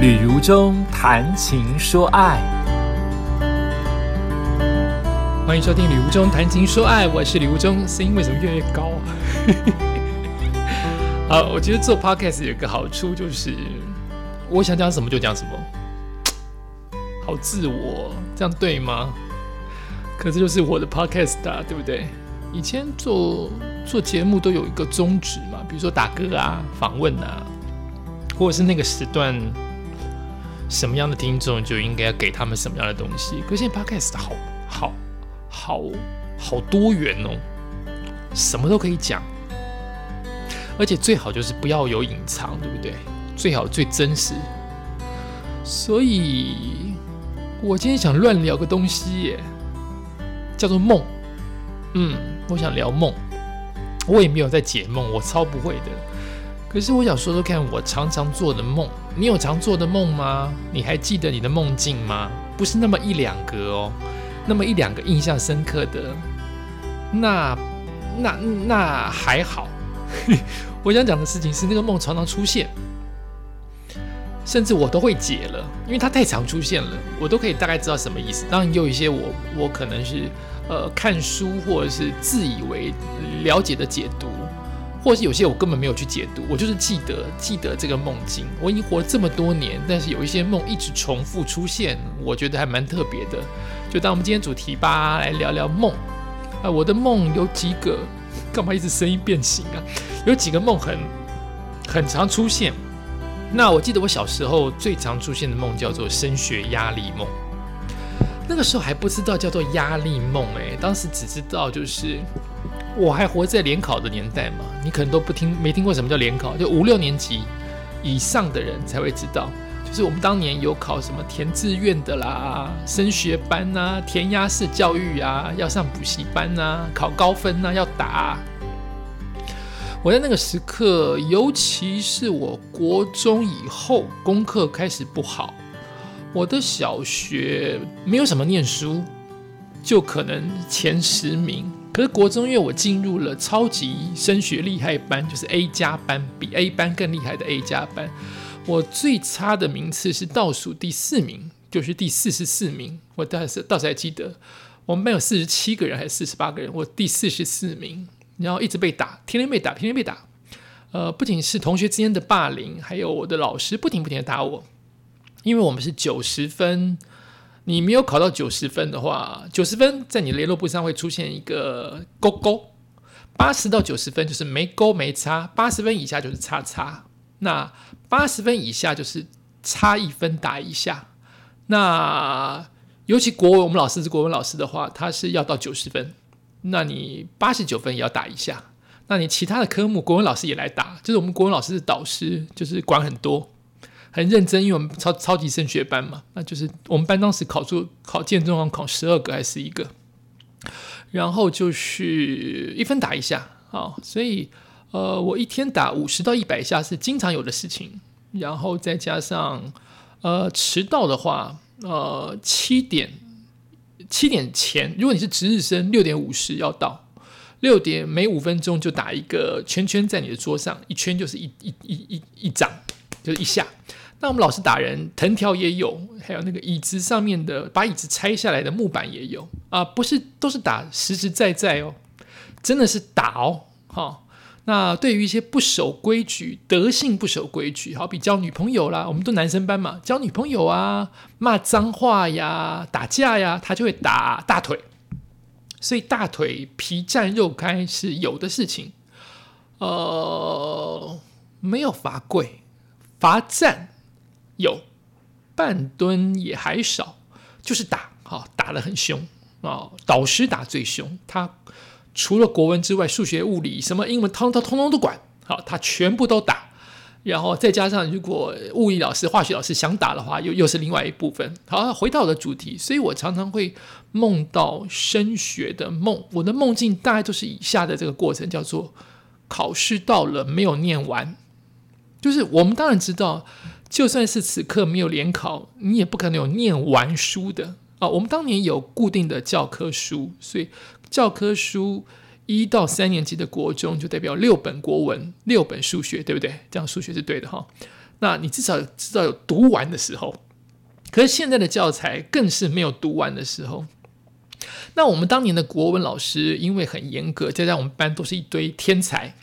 旅如中谈情说爱，欢迎收听《旅如中谈情说爱》，我是旅如中，声音为什么越来越高啊？好，我觉得做 podcast 有个好处就是，我想讲什么就讲什么，好自我，这样对吗？可这就是我的 podcast 啊，对不对？以前做做节目都有一个宗旨嘛，比如说打歌啊、访问啊，或者是那个时段。什么样的听众就应该要给他们什么样的东西。可是现在 Podcast 好好好好多元哦，什么都可以讲，而且最好就是不要有隐藏，对不对？最好最真实。所以我今天想乱聊个东西耶，叫做梦。嗯，我想聊梦，我也没有在解梦，我超不会的。可是我想说说看，我常常做的梦，你有常做的梦吗？你还记得你的梦境吗？不是那么一两个哦，那么一两个印象深刻的，那那那还好。我想讲的事情是，那个梦常常出现，甚至我都会解了，因为它太常出现了，我都可以大概知道什么意思。当然，有一些我我可能是呃看书或者是自以为了解的解读。或是有些我根本没有去解读，我就是记得记得这个梦境。我已经活了这么多年，但是有一些梦一直重复出现，我觉得还蛮特别的。就当我们今天主题吧，来聊聊梦。啊，我的梦有几个？干嘛一直声音变形啊？有几个梦很很常出现。那我记得我小时候最常出现的梦叫做升学压力梦。那个时候还不知道叫做压力梦，诶，当时只知道就是。我还活在联考的年代嘛？你可能都不听，没听过什么叫联考，就五六年级以上的人才会知道。就是我们当年有考什么填志愿的啦、升学班呐、填鸭式教育啊、要上补习班呐、考高分呐、要打。我在那个时刻，尤其是我国中以后，功课开始不好。我的小学没有什么念书，就可能前十名。可是国中，因为我进入了超级升学厉害班，就是 A 加班，比 A 班更厉害的 A 加班。我最差的名次是倒数第四名，就是第四十四名。我倒是倒是还记得，我们班有四十七个人还是四十八个人，我第四十四名，然后一直被打，天天被打，天天被打。呃，不仅是同学之间的霸凌，还有我的老师不停不停的打我，因为我们是九十分。你没有考到九十分的话，九十分在你联络簿上会出现一个勾勾，八十到九十分就是没勾没差，八十分以下就是叉叉，那八十分以下就是差一分打一下。那尤其国文，我们老师是国文老师的话，他是要到九十分，那你八十九分也要打一下。那你其他的科目，国文老师也来打，就是我们国文老师是导师，就是管很多。很认真，因为我们超超级升学班嘛，那就是我们班当时考出考建中，考十二个还是一个，然后就是一分打一下啊，所以呃，我一天打五十到一百下是经常有的事情，然后再加上呃迟到的话，呃七点七点前，如果你是值日生，六点五十要到，六点每五分钟就打一个圈圈在你的桌上，一圈就是一一一一一掌，就是一下。那我们老师打人，藤条也有，还有那个椅子上面的，把椅子拆下来的木板也有啊，不是都是打实实在在哦，真的是打哦，哈。那对于一些不守规矩、德性不守规矩，好比交女朋友啦，我们都男生班嘛，交女朋友啊，骂脏话呀，打架呀，他就会打大腿，所以大腿皮绽肉开是有的事情，呃，没有罚跪，罚站。有半吨也还少，就是打，哈，打得很凶啊！导师打最凶，他除了国文之外，数学、物理、什么英文，通通通通都管，好，他全部都打。然后再加上，如果物理老师、化学老师想打的话，又又是另外一部分。好，回到我的主题，所以我常常会梦到升学的梦。我的梦境大概都是以下的这个过程，叫做考试到了没有念完，就是我们当然知道。就算是此刻没有联考，你也不可能有念完书的啊！我们当年有固定的教科书，所以教科书一到三年级的国中就代表六本国文、六本数学，对不对？这样数学是对的哈。那你至少知道有读完的时候。可是现在的教材更是没有读完的时候。那我们当年的国文老师因为很严格，加上我们班都是一堆天才，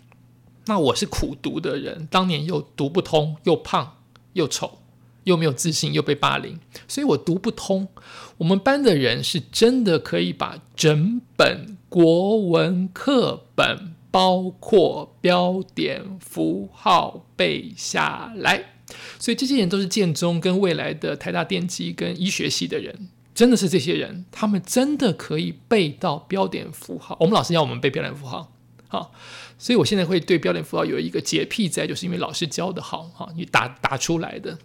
那我是苦读的人，当年又读不通，又胖又丑，又没有自信，又被霸凌，所以我读不通。我们班的人是真的可以把整本国文课本，包括标点符号背下来。所以这些人都是建中跟未来的台大电机跟医学系的人，真的是这些人，他们真的可以背到标点符号。我们老师要我们背标点符号，好，所以我现在会对标点符号有一个洁癖在，就是因为老师教的好，哈，你打打出来的，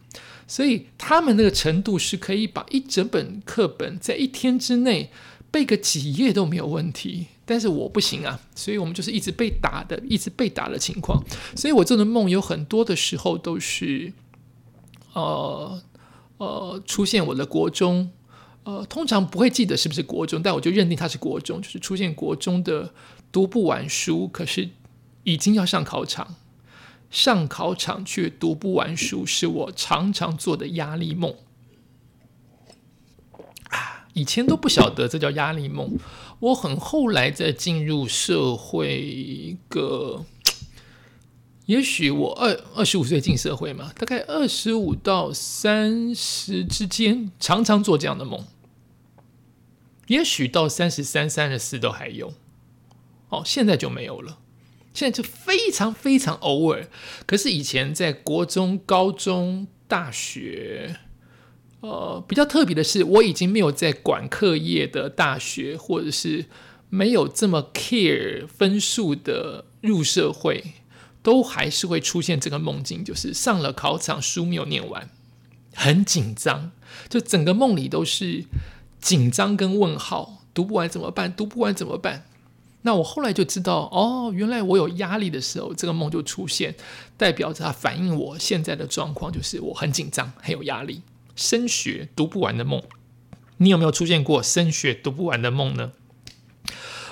所以他们那个程度是可以把一整本课本在一天之内背个几页都没有问题。但是我不行啊，所以我们就是一直被打的，一直被打的情况。所以我做的梦有很多的时候都是，呃呃，出现我的国中，呃，通常不会记得是不是国中，但我就认定它是国中，就是出现国中的读不完书，可是已经要上考场，上考场却读不完书，是我常常做的压力梦。啊，以前都不晓得这叫压力梦。我很后来再进入社会一个，也许我二二十五岁进社会嘛，大概二十五到三十之间，常常做这样的梦。也许到三十三、三十四都还有，哦，现在就没有了。现在就非常非常偶尔。可是以前在国中、高中、大学。呃，比较特别的是，我已经没有在管课业的大学，或者是没有这么 care 分数的入社会，都还是会出现这个梦境，就是上了考场，书没有念完，很紧张，就整个梦里都是紧张跟问号，读不完怎么办？读不完怎么办？那我后来就知道，哦，原来我有压力的时候，这个梦就出现，代表着它反映我现在的状况，就是我很紧张，很有压力。升学读不完的梦，你有没有出现过升学读不完的梦呢？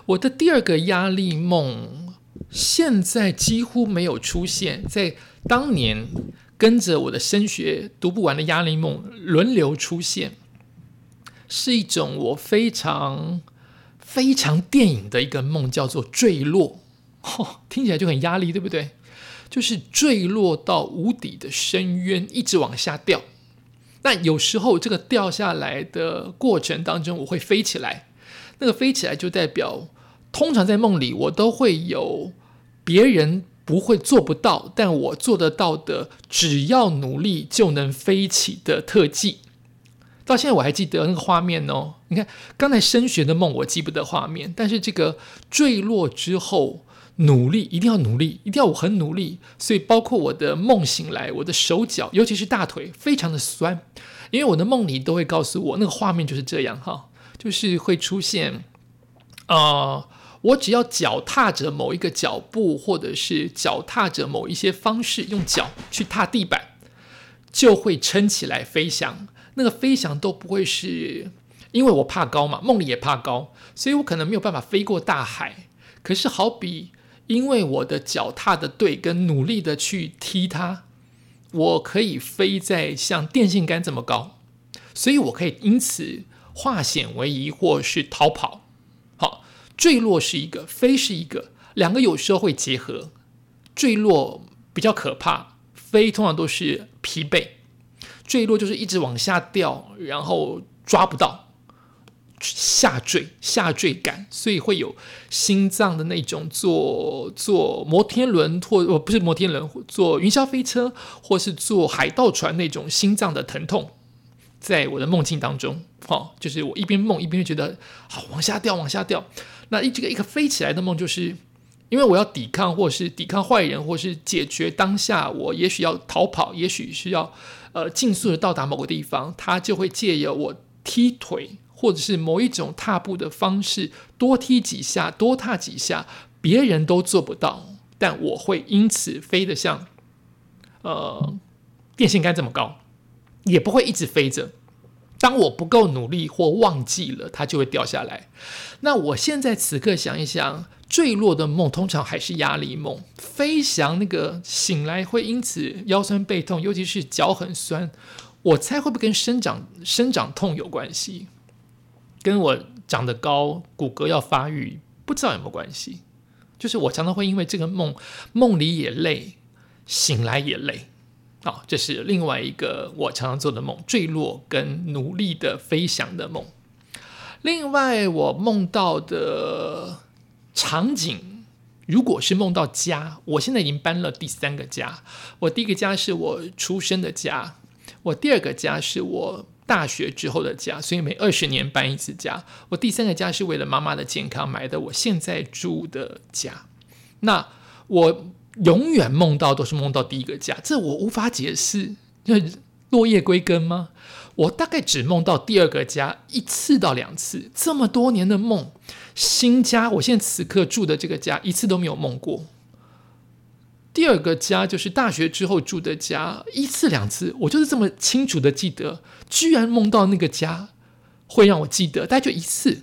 我的第二个压力梦，现在几乎没有出现在当年跟着我的升学读不完的压力梦轮流出现，是一种我非常非常电影的一个梦，叫做坠落。哦，听起来就很压力，对不对？就是坠落到无底的深渊，一直往下掉。那有时候这个掉下来的过程当中，我会飞起来。那个飞起来就代表，通常在梦里我都会有别人不会做不到，但我做得到的，只要努力就能飞起的特技。到现在我还记得那个画面哦。你看刚才升学的梦我记不得画面，但是这个坠落之后。努力，一定要努力，一定要我很努力。所以，包括我的梦醒来，我的手脚，尤其是大腿，非常的酸，因为我的梦里都会告诉我，那个画面就是这样哈，就是会出现，呃，我只要脚踏着某一个脚步，或者是脚踏着某一些方式，用脚去踏地板，就会撑起来飞翔。那个飞翔都不会是，因为我怕高嘛，梦里也怕高，所以我可能没有办法飞过大海。可是好比。因为我的脚踏的对，跟努力的去踢它，我可以飞在像电线杆这么高，所以我可以因此化险为夷，或是逃跑。好，坠落是一个，飞是一个，两个有时候会结合。坠落比较可怕，飞通常都是疲惫。坠落就是一直往下掉，然后抓不到。下坠、下坠感，所以会有心脏的那种坐坐摩天轮或哦不是摩天轮，坐云霄飞车或是坐海盗船那种心脏的疼痛，在我的梦境当中，哈，就是我一边梦一边觉得好往下掉，往下掉。那一这个一个飞起来的梦，就是因为我要抵抗，或是抵抗坏人，或是解决当下我也许要逃跑，也许是要呃尽速的到达某个地方，他就会借由我踢腿。或者是某一种踏步的方式，多踢几下，多踏几下，别人都做不到，但我会因此飞得像，呃，电线杆这么高，也不会一直飞着。当我不够努力或忘记了，它就会掉下来。那我现在此刻想一想，坠落的梦通常还是压力梦，飞翔那个醒来会因此腰酸背痛，尤其是脚很酸。我猜会不会跟生长生长痛有关系？跟我长得高，骨骼要发育，不知道有没有关系？就是我常常会因为这个梦，梦里也累，醒来也累。啊，这是另外一个我常常做的梦，坠落跟努力的飞翔的梦。另外，我梦到的场景，如果是梦到家，我现在已经搬了第三个家。我第一个家是我出生的家，我第二个家是我大学之后的家，所以每二十年搬一次家。我第三个家是为了妈妈的健康买的，我现在住的家。那我。永远梦到都是梦到第一个家，这我无法解释。就落叶归根吗？我大概只梦到第二个家一次到两次，这么多年的梦，新家，我现在此刻住的这个家一次都没有梦过。第二个家就是大学之后住的家，一次两次，我就是这么清楚的记得，居然梦到那个家会让我记得，大概就一次。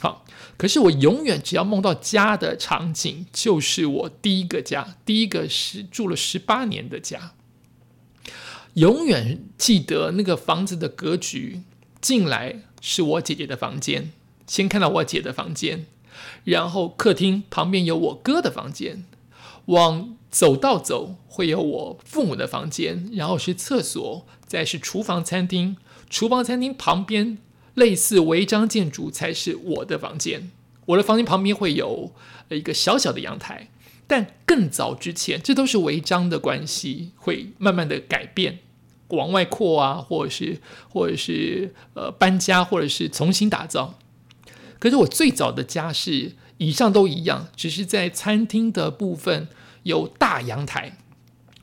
好。可是我永远只要梦到家的场景，就是我第一个家，第一个是住了十八年的家。永远记得那个房子的格局，进来是我姐姐的房间，先看到我姐的房间，然后客厅旁边有我哥的房间，往走道走会有我父母的房间，然后是厕所，再是厨房餐厅，厨房餐厅旁边。类似违章建筑才是我的房间，我的房间旁边会有一个小小的阳台，但更早之前，这都是违章的关系，会慢慢的改变，往外扩啊，或者是或者是呃搬家，或者是重新打造。可是我最早的家是以上都一样，只是在餐厅的部分有大阳台，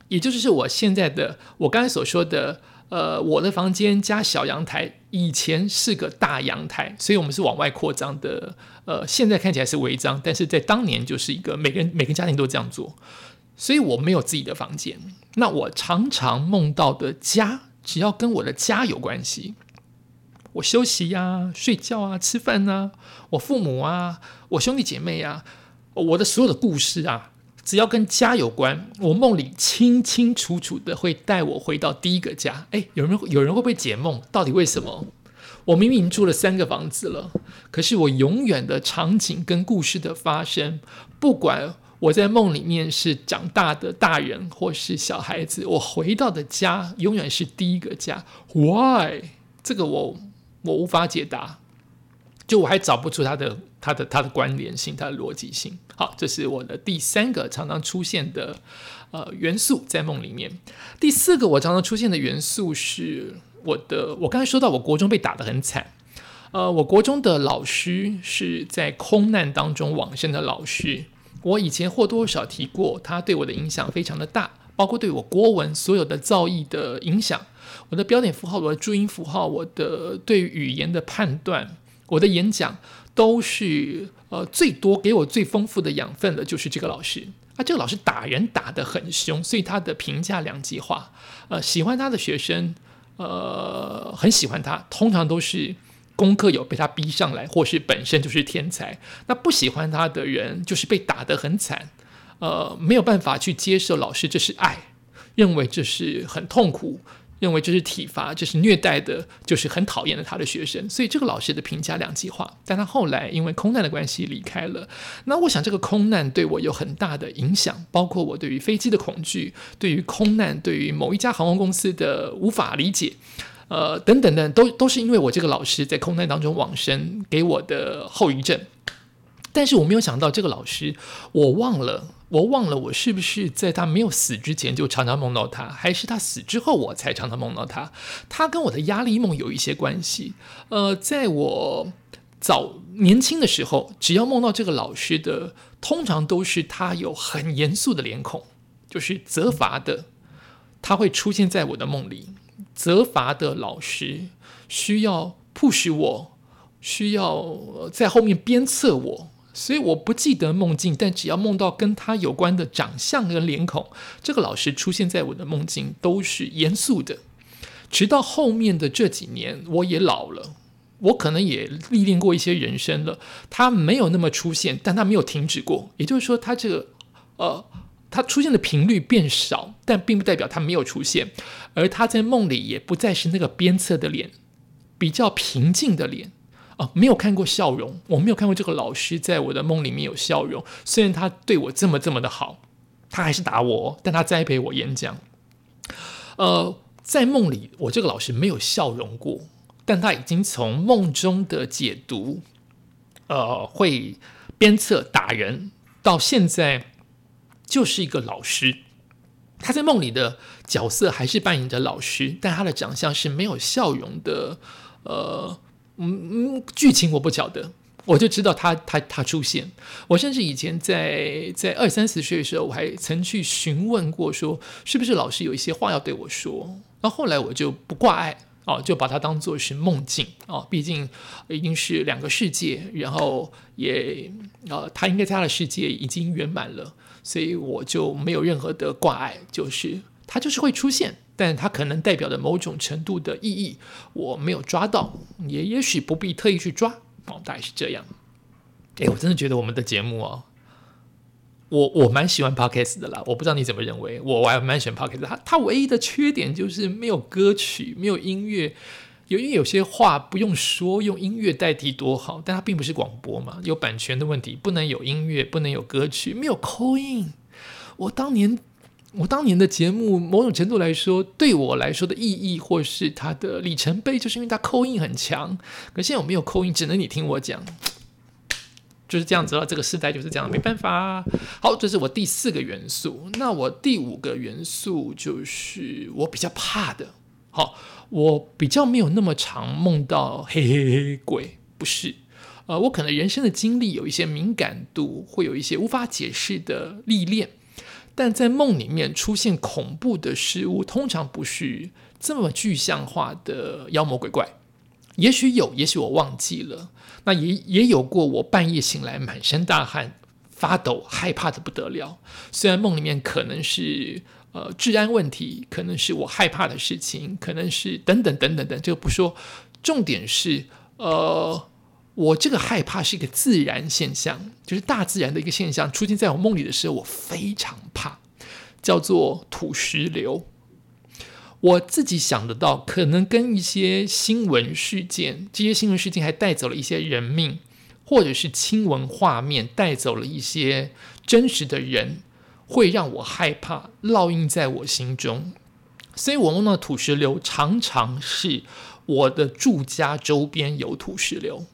也就是我现在的我刚才所说的。呃，我的房间加小阳台，以前是个大阳台，所以我们是往外扩张的。呃，现在看起来是违章，但是在当年就是一个每个人每个家庭都这样做，所以我没有自己的房间。那我常常梦到的家，只要跟我的家有关系，我休息呀、睡觉啊、吃饭啊，我父母啊、我兄弟姐妹啊，我的所有的故事啊。只要跟家有关，我梦里清清楚楚的会带我回到第一个家。哎，有人有人会不会解梦？到底为什么？我明明住了三个房子了，可是我永远的场景跟故事的发生，不管我在梦里面是长大的大人或是小孩子，我回到的家永远是第一个家。Why？这个我我无法解答。就我还找不出它的它的它的关联性，它的逻辑性。好，这是我的第三个常常出现的呃元素在梦里面。第四个我常常出现的元素是我的，我刚才说到我国中被打得很惨。呃，我国中的老师是在空难当中往生的老师。我以前或多或少提过，他对我的影响非常的大，包括对我国文所有的造诣的影响，我的标点符号，我的注音符号，我的对语言的判断。我的演讲都是呃最多给我最丰富的养分的，就是这个老师啊。这个老师打人打得很凶，所以他的评价两极化。呃，喜欢他的学生，呃，很喜欢他，通常都是功课有被他逼上来，或是本身就是天才。那不喜欢他的人，就是被打得很惨，呃，没有办法去接受老师这是爱，认为这是很痛苦。认为这是体罚，这是虐待的，就是很讨厌的他的学生，所以这个老师的评价两极化。但他后来因为空难的关系离开了。那我想这个空难对我有很大的影响，包括我对于飞机的恐惧，对于空难，对于某一家航空公司的无法理解，呃，等等等，都都是因为我这个老师在空难当中往生给我的后遗症。但是我没有想到这个老师，我忘了。我忘了，我是不是在他没有死之前就常常梦到他，还是他死之后我才常常梦到他？他跟我的压力梦有一些关系。呃，在我早年轻的时候，只要梦到这个老师的，通常都是他有很严肃的脸孔，就是责罚的，他会出现在我的梦里。责罚的老师需要 push 我，需要在后面鞭策我。所以我不记得梦境，但只要梦到跟他有关的长相跟脸孔，这个老师出现在我的梦境都是严肃的。直到后面的这几年，我也老了，我可能也历练过一些人生了，他没有那么出现，但他没有停止过。也就是说，他这个呃，他出现的频率变少，但并不代表他没有出现。而他在梦里也不再是那个鞭策的脸，比较平静的脸啊，没有看过笑容。我没有看过这个老师在我的梦里面有笑容。虽然他对我这么这么的好，他还是打我，但他栽培我演讲。呃，在梦里，我这个老师没有笑容过。但他已经从梦中的解读，呃，会鞭策打人，到现在就是一个老师。他在梦里的角色还是扮演着老师，但他的长相是没有笑容的。呃，嗯嗯，剧情我不晓得，我就知道他他他出现。我甚至以前在在二三十岁的时候，我还曾去询问过，说是不是老师有一些话要对我说。那后来我就不挂碍。哦，就把它当做是梦境哦，毕竟已经是两个世界，然后也呃，他应该在他的世界已经圆满了，所以我就没有任何的挂碍，就是他就是会出现，但它可能代表的某种程度的意义，我没有抓到，也也许不必特意去抓哦，大概是这样。哎，我真的觉得我们的节目哦。我我蛮喜欢 podcast 的啦，我不知道你怎么认为，我我还蛮喜欢 podcast。它它唯一的缺点就是没有歌曲，没有音乐。有因为有些话不用说，用音乐代替多好，但它并不是广播嘛，有版权的问题，不能有音乐，不能有歌曲，没有扣音。我当年我当年的节目，某种程度来说，对我来说的意义或是它的里程碑，就是因为它扣音很强。可现在我没有扣音，只能你听我讲。就是这样子了，这个时代就是这样，没办法。好，这是我第四个元素。那我第五个元素就是我比较怕的。好，我比较没有那么常梦到黑黑黑鬼，不是。呃，我可能人生的经历有一些敏感度，会有一些无法解释的历练，但在梦里面出现恐怖的事物，通常不是这么具象化的妖魔鬼怪。也许有，也许我忘记了。那也也有过，我半夜醒来满身大汗、发抖、害怕的不得了。虽然梦里面可能是呃治安问题，可能是我害怕的事情，可能是等等等等等，这个不说。重点是，呃，我这个害怕是一个自然现象，就是大自然的一个现象，出现在我梦里的时候，我非常怕，叫做土石流。我自己想得到，可能跟一些新闻事件，这些新闻事件还带走了一些人命，或者是新闻画面带走了一些真实的人，会让我害怕，烙印在我心中。所以我梦到土石流，常常是我的住家周边有土石流，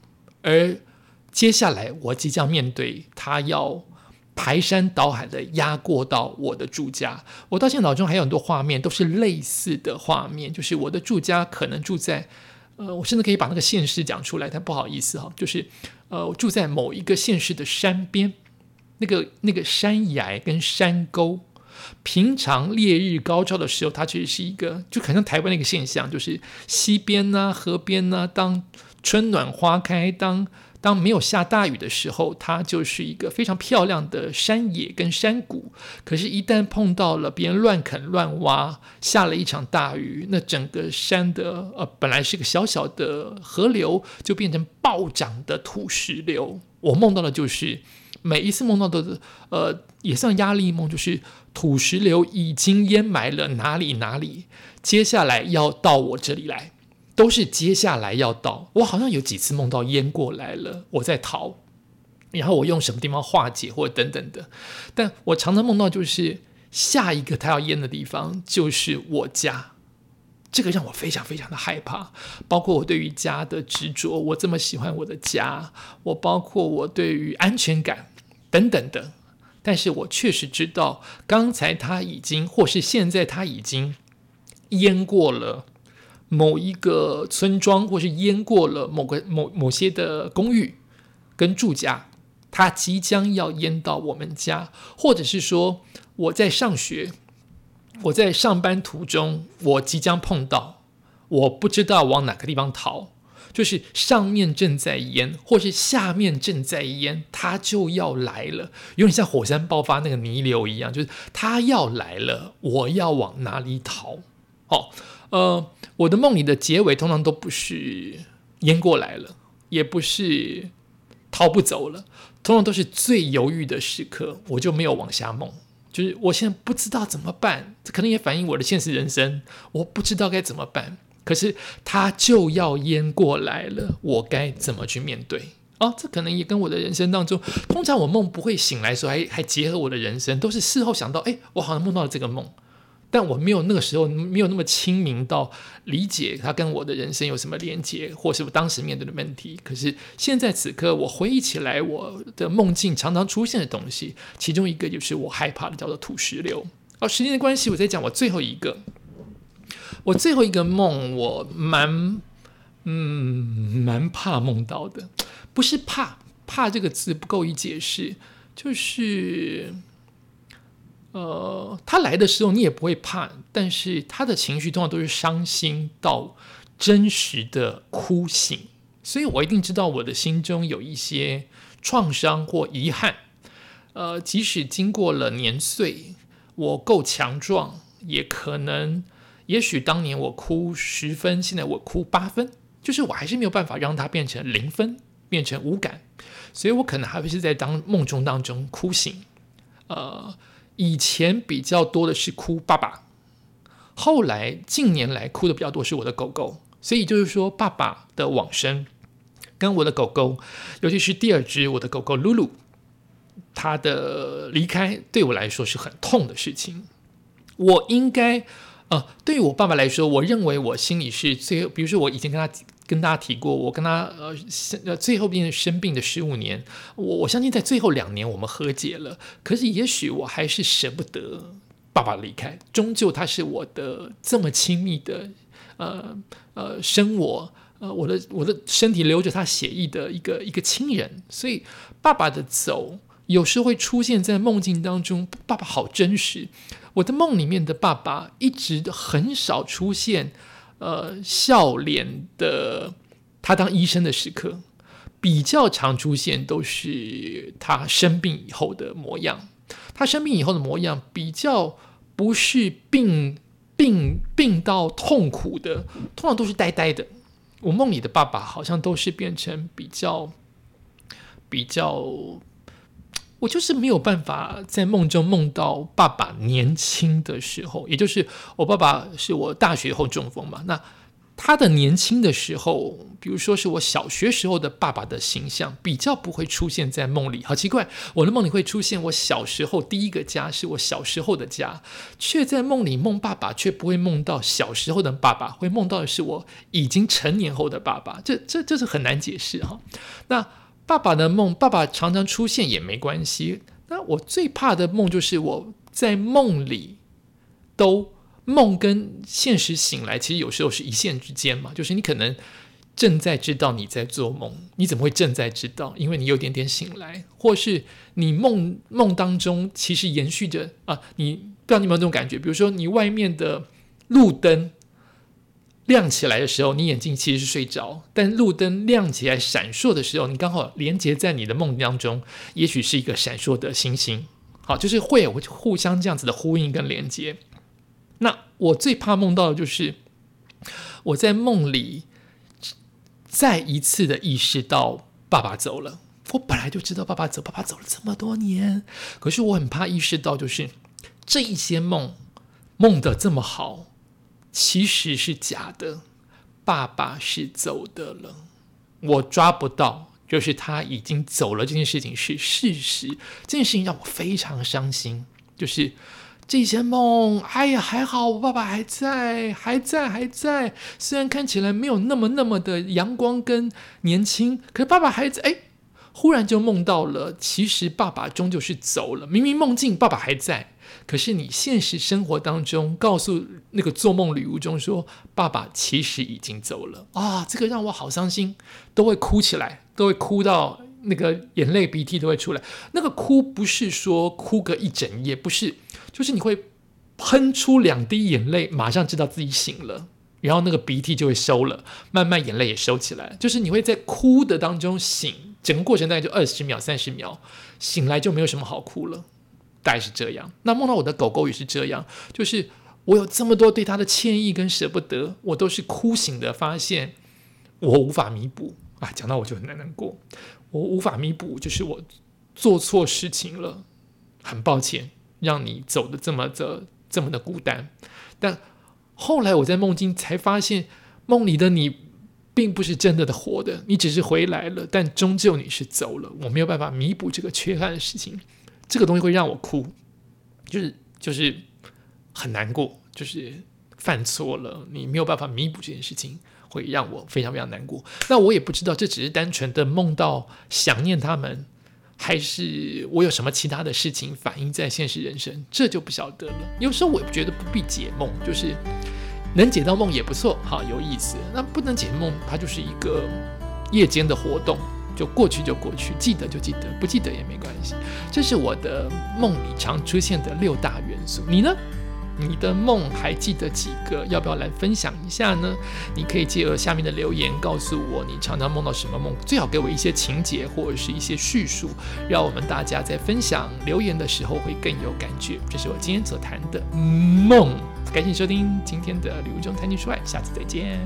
而接下来我即将面对他要。排山倒海的压过到我的住家，我到现在脑中还有很多画面，都是类似的画面，就是我的住家可能住在，呃，我甚至可以把那个县市讲出来，但不好意思哈，就是，呃，我住在某一个县市的山边，那个那个山崖跟山沟，平常烈日高照的时候，它其实是一个，就可能台湾那个现象，就是溪边呐、河边呐，当春暖花开，当。当没有下大雨的时候，它就是一个非常漂亮的山野跟山谷。可是，一旦碰到了别人乱啃乱挖，下了一场大雨，那整个山的呃本来是个小小的河流，就变成暴涨的土石流。我梦到的就是每一次梦到的呃也算压力梦，就是土石流已经淹埋了哪里哪里，接下来要到我这里来。都是接下来要到，我好像有几次梦到淹过来了，我在逃，然后我用什么地方化解或等等的，但我常常梦到就是下一个他要淹的地方就是我家，这个让我非常非常的害怕，包括我对于家的执着，我这么喜欢我的家，我包括我对于安全感等等的，但是我确实知道刚才他已经或是现在他已经淹过了。某一个村庄，或是淹过了某个某某些的公寓跟住家，它即将要淹到我们家，或者是说我在上学，我在上班途中，我即将碰到，我不知道往哪个地方逃，就是上面正在淹，或是下面正在淹，它就要来了，有点像火山爆发那个泥流一样，就是它要来了，我要往哪里逃？哦。呃，我的梦里的结尾通常都不是淹过来了，也不是逃不走了，通常都是最犹豫的时刻，我就没有往下梦。就是我现在不知道怎么办，这可能也反映我的现实人生，我不知道该怎么办。可是它就要淹过来了，我该怎么去面对？哦，这可能也跟我的人生当中，通常我梦不会醒来的时候，还还结合我的人生，都是事后想到，哎，我好像梦到了这个梦。但我没有那个时候没有那么清明到理解它跟我的人生有什么连接，或是我当时面对的问题。可是现在此刻，我回忆起来我的梦境常常出现的东西，其中一个就是我害怕的，叫做土石流。哦，时间的关系，我再讲我最后一个。我最后一个梦，我蛮嗯蛮怕梦到的，不是怕怕这个字不够以解释，就是。呃，他来的时候你也不会怕，但是他的情绪通常都是伤心到真实的哭醒，所以我一定知道我的心中有一些创伤或遗憾。呃，即使经过了年岁，我够强壮，也可能，也许当年我哭十分，现在我哭八分，就是我还是没有办法让它变成零分，变成无感，所以我可能还会是在当梦中当中哭醒，呃。以前比较多的是哭爸爸，后来近年来哭的比较多是我的狗狗，所以就是说爸爸的往生跟我的狗狗，尤其是第二只我的狗狗露露，它的离开对我来说是很痛的事情。我应该呃，对于我爸爸来说，我认为我心里是最，比如说我已经跟他。跟大家提过，我跟他呃生呃最后边生病的十五年，我我相信在最后两年我们和解了。可是也许我还是舍不得爸爸离开，终究他是我的这么亲密的呃呃生我呃我的我的身体流着他血液的一个一个亲人，所以爸爸的走有时会出现在梦境当中。爸爸好真实，我的梦里面的爸爸一直很少出现。呃，笑脸的他当医生的时刻，比较常出现都是他生病以后的模样。他生病以后的模样比较不是病病病到痛苦的，通常都是呆呆的。我梦里的爸爸好像都是变成比较比较。我就是没有办法在梦中梦到爸爸年轻的时候，也就是我爸爸是我大学后中风嘛。那他的年轻的时候，比如说是我小学时候的爸爸的形象，比较不会出现在梦里。好奇怪，我的梦里会出现我小时候第一个家是我小时候的家，却在梦里梦爸爸，却不会梦到小时候的爸爸，会梦到的是我已经成年后的爸爸。这这这是很难解释哈。那。爸爸的梦，爸爸常常出现也没关系。那我最怕的梦就是我在梦里都梦跟现实醒来，其实有时候是一线之间嘛。就是你可能正在知道你在做梦，你怎么会正在知道？因为你有点点醒来，或是你梦梦当中其实延续着啊，你不知道你有没有这种感觉？比如说你外面的路灯。亮起来的时候，你眼睛其实是睡着，但路灯亮起来闪烁的时候，你刚好连接在你的梦当中，也许是一个闪烁的星星。好，就是会有互相这样子的呼应跟连接。那我最怕梦到的就是我在梦里再一次的意识到爸爸走了。我本来就知道爸爸走，爸爸走了这么多年，可是我很怕意识到，就是这一些梦梦的这么好。其实是假的，爸爸是走的了，我抓不到，就是他已经走了这件事情是事实，这件事情让我非常伤心。就是这些梦，哎呀，还好我爸爸还在，还在，还在，虽然看起来没有那么那么的阳光跟年轻，可是爸爸还在。哎，忽然就梦到了，其实爸爸终究是走了，明明梦境爸爸还在。可是你现实生活当中告诉那个做梦旅途中说，爸爸其实已经走了啊，这个让我好伤心，都会哭起来，都会哭到那个眼泪鼻涕都会出来。那个哭不是说哭个一整夜，不是，就是你会喷出两滴眼泪，马上知道自己醒了，然后那个鼻涕就会收了，慢慢眼泪也收起来，就是你会在哭的当中醒，整个过程大概就二十秒、三十秒，醒来就没有什么好哭了。大概是这样。那梦到我的狗狗也是这样，就是我有这么多对它的歉意跟舍不得，我都是哭醒的发现，我无法弥补啊，讲到我就很难难过。我无法弥补，就是我做错事情了，很抱歉，让你走的这么的这么的孤单。但后来我在梦境才发现，梦里的你并不是真的的活的，你只是回来了，但终究你是走了。我没有办法弥补这个缺憾的事情，这个东西会让我哭，就是就是很难过，就是犯错了，你没有办法弥补这件事情。会让我非常非常难过。那我也不知道，这只是单纯的梦到想念他们，还是我有什么其他的事情反映在现实人生，这就不晓得了。有时候我觉得不必解梦，就是能解到梦也不错，好有意思。那不能解梦，它就是一个夜间的活动，就过去就过去，记得就记得，不记得也没关系。这是我的梦里常出现的六大元素。你呢？你的梦还记得几个？要不要来分享一下呢？你可以借由下面的留言告诉我，你常常梦到什么梦？最好给我一些情节或者是一些叙述，让我们大家在分享留言的时候会更有感觉。这是我今天所谈的梦。感谢收听今天的《礼物中谈情说爱》，下次再见。